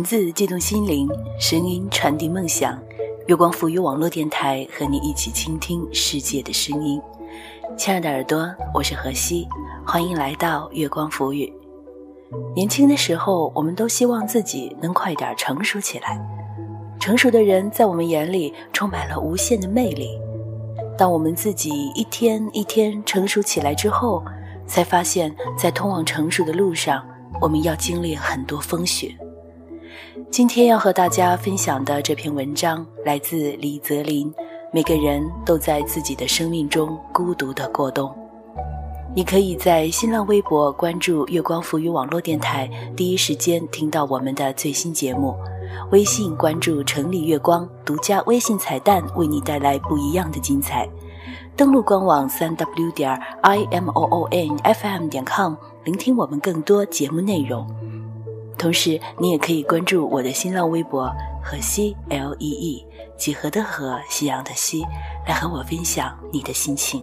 文字悸动心灵，声音传递梦想。月光浮语网络电台和你一起倾听世界的声音。亲爱的耳朵，我是何西，欢迎来到月光浮语。年轻的时候，我们都希望自己能快点成熟起来。成熟的人在我们眼里充满了无限的魅力。当我们自己一天一天成熟起来之后，才发现，在通往成熟的路上，我们要经历很多风雪。今天要和大家分享的这篇文章来自李泽林。每个人都在自己的生命中孤独的过冬。你可以在新浪微博关注月光浮语网络电台，第一时间听到我们的最新节目；微信关注城里月光，独家微信彩蛋为你带来不一样的精彩。登录官网三 w 点 i m o o n f m 点 com，聆听我们更多节目内容。同时，你也可以关注我的新浪微博“河西 L E E”，几何的河，夕阳的西，来和我分享你的心情。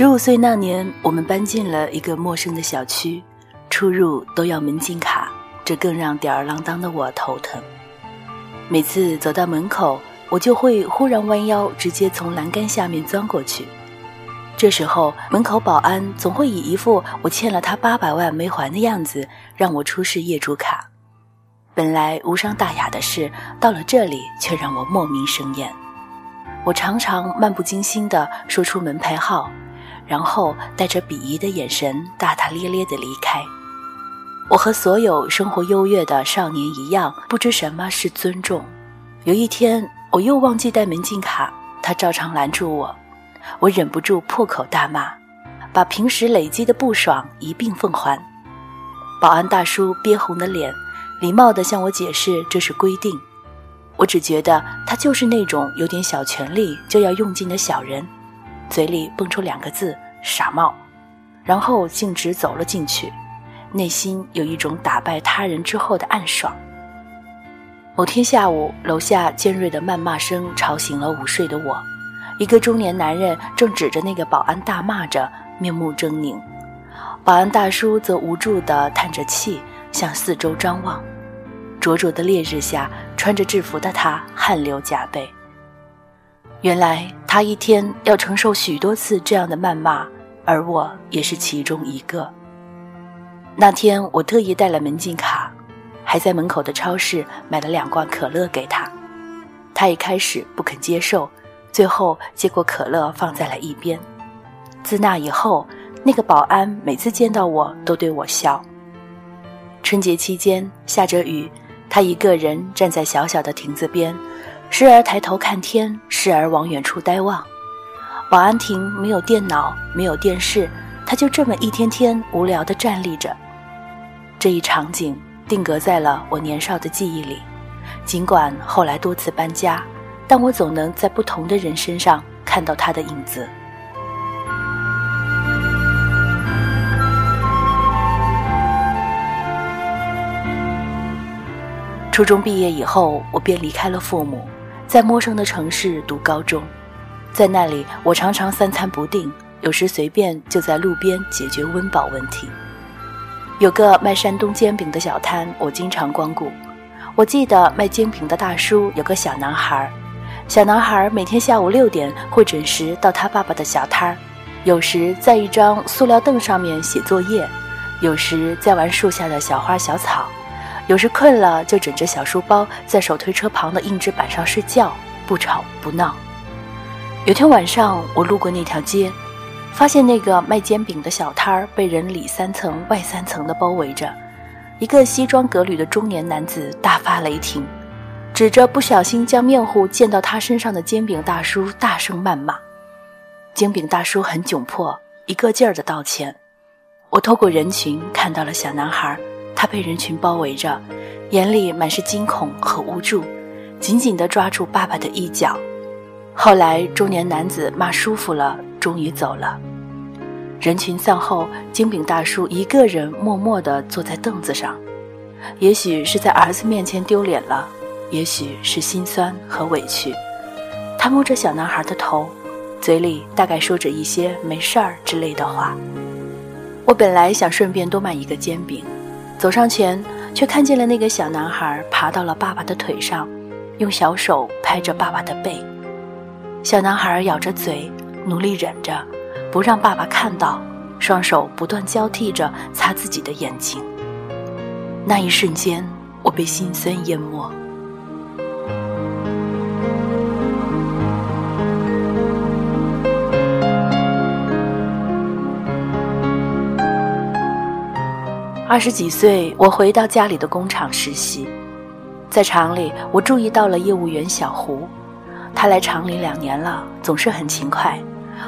十五岁那年，我们搬进了一个陌生的小区，出入都要门禁卡，这更让吊儿郎当的我头疼。每次走到门口，我就会忽然弯腰，直接从栏杆下面钻过去。这时候，门口保安总会以一副我欠了他八百万没还的样子，让我出示业主卡。本来无伤大雅的事，到了这里却让我莫名生厌。我常常漫不经心地说出门牌号。然后带着鄙夷的眼神，大大咧咧地离开。我和所有生活优越的少年一样，不知什么是尊重。有一天，我又忘记带门禁卡，他照常拦住我，我忍不住破口大骂，把平时累积的不爽一并奉还。保安大叔憋红的脸，礼貌地向我解释这是规定。我只觉得他就是那种有点小权力就要用尽的小人。嘴里蹦出两个字“傻帽”，然后径直走了进去，内心有一种打败他人之后的暗爽。某天下午，楼下尖锐的谩骂声吵醒了午睡的我，一个中年男人正指着那个保安大骂着，面目狰狞。保安大叔则无助地叹着气，向四周张望。灼灼的烈日下，穿着制服的他汗流浃背。原来他一天要承受许多次这样的谩骂，而我也是其中一个。那天我特意带了门禁卡，还在门口的超市买了两罐可乐给他。他一开始不肯接受，最后接过可乐放在了一边。自那以后，那个保安每次见到我都对我笑。春节期间下着雨，他一个人站在小小的亭子边。时而抬头看天，时而往远处呆望。保安亭没有电脑，没有电视，他就这么一天天无聊地站立着。这一场景定格在了我年少的记忆里。尽管后来多次搬家，但我总能在不同的人身上看到他的影子。初中毕业以后，我便离开了父母。在陌生的城市读高中，在那里我常常三餐不定，有时随便就在路边解决温饱问题。有个卖山东煎饼的小摊，我经常光顾。我记得卖煎饼的大叔有个小男孩，小男孩每天下午六点会准时到他爸爸的小摊儿，有时在一张塑料凳上面写作业，有时在玩树下的小花小草。有时困了，就枕着小书包在手推车旁的硬纸板上睡觉，不吵不闹。有天晚上，我路过那条街，发现那个卖煎饼的小摊儿被人里三层外三层的包围着。一个西装革履的中年男子大发雷霆，指着不小心将面糊溅到他身上的煎饼大叔大声谩骂。煎饼大叔很窘迫，一个劲儿的道歉。我透过人群看到了小男孩。他被人群包围着，眼里满是惊恐和无助，紧紧地抓住爸爸的衣角。后来，中年男子骂舒服了，终于走了。人群散后，金饼大叔一个人默默地坐在凳子上，也许是在儿子面前丢脸了，也许是心酸和委屈。他摸着小男孩的头，嘴里大概说着一些“没事儿”之类的话。我本来想顺便多买一个煎饼，走上前，却看见了那个小男孩爬到了爸爸的腿上，用小手拍着爸爸的背。小男孩咬着嘴，努力忍着。不让爸爸看到，双手不断交替着擦自己的眼睛。那一瞬间，我被心酸淹没。二十几岁，我回到家里的工厂实习，在厂里，我注意到了业务员小胡，他来厂里两年了，总是很勤快。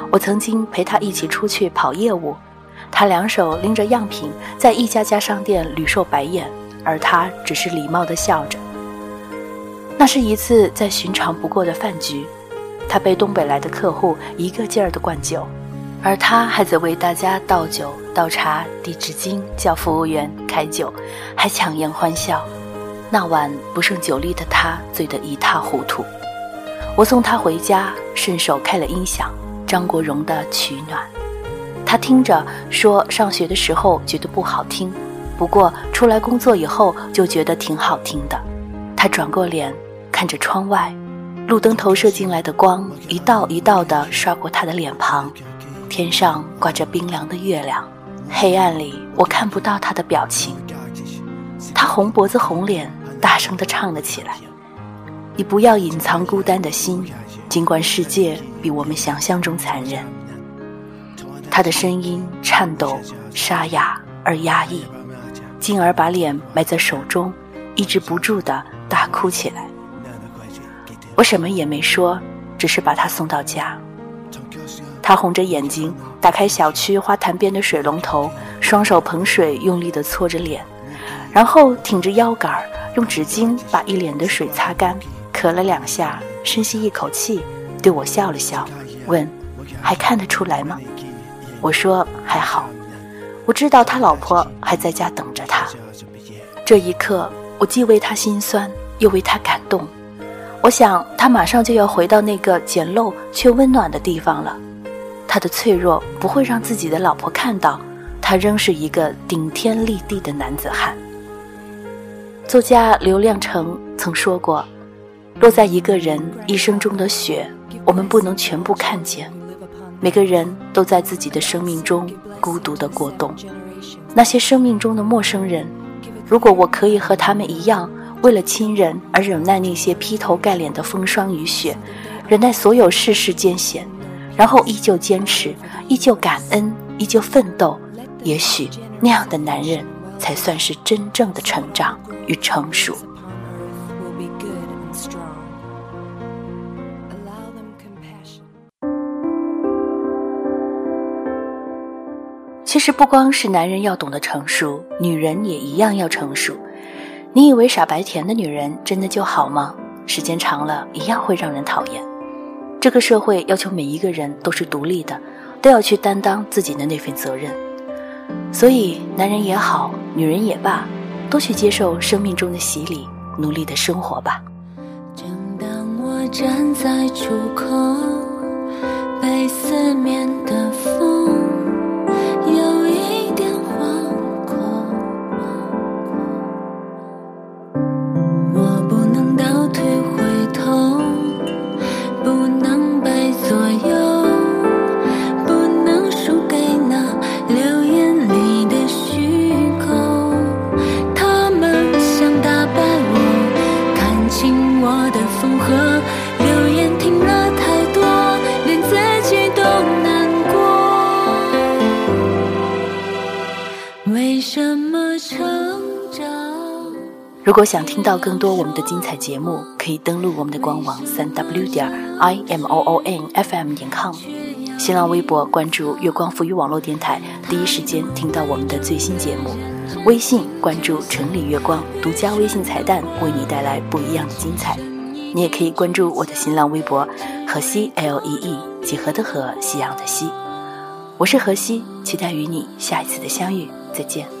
我曾经陪他一起出去跑业务，他两手拎着样品，在一家家商店屡受白眼，而他只是礼貌地笑着。那是一次再寻常不过的饭局，他被东北来的客户一个劲儿地灌酒，而他还在为大家倒酒、倒茶、递纸巾，叫服务员开酒，还强颜欢笑。那晚不胜酒力的他醉得一塌糊涂。我送他回家，顺手开了音响。张国荣的《取暖》，他听着说，上学的时候觉得不好听，不过出来工作以后就觉得挺好听的。他转过脸，看着窗外，路灯投射进来的光一道一道地刷过他的脸庞，天上挂着冰凉的月亮，黑暗里我看不到他的表情。他红脖子红脸，大声地唱了起来：“你不要隐藏孤单的心。”尽管世界比我们想象中残忍，他的声音颤抖、沙哑而压抑，进而把脸埋在手中，抑制不住的大哭起来。我什么也没说，只是把他送到家。他红着眼睛打开小区花坛边的水龙头，双手捧水，用力地搓着脸，然后挺着腰杆，用纸巾把一脸的水擦干，咳了两下。深吸一口气，对我笑了笑，问：“还看得出来吗？”我说：“还好。”我知道他老婆还在家等着他。这一刻，我既为他心酸，又为他感动。我想，他马上就要回到那个简陋却温暖的地方了。他的脆弱不会让自己的老婆看到，他仍是一个顶天立地的男子汉。作家刘亮程曾说过。落在一个人一生中的雪，我们不能全部看见。每个人都在自己的生命中孤独的过冬。那些生命中的陌生人，如果我可以和他们一样，为了亲人而忍耐那些劈头盖脸的风霜雨雪，忍耐所有世事艰险，然后依旧坚持，依旧感恩，依旧奋斗，也许那样的男人才算是真正的成长与成熟。其实不光是男人要懂得成熟，女人也一样要成熟。你以为傻白甜的女人真的就好吗？时间长了，一样会让人讨厌。这个社会要求每一个人都是独立的，都要去担当自己的那份责任。所以，男人也好，女人也罢，都去接受生命中的洗礼，努力的生活吧。正当我站在出口，被思念的风。如果想听到更多我们的精彩节目，可以登录我们的官网三 w 点 i m o o n f m 点 com，新浪微博关注月光浮语网络电台，第一时间听到我们的最新节目。微信关注城里月光，独家微信彩蛋为你带来不一样的精彩。你也可以关注我的新浪微博河西 l e e 几何的河，夕阳的西。我是何西，期待与你下一次的相遇，再见。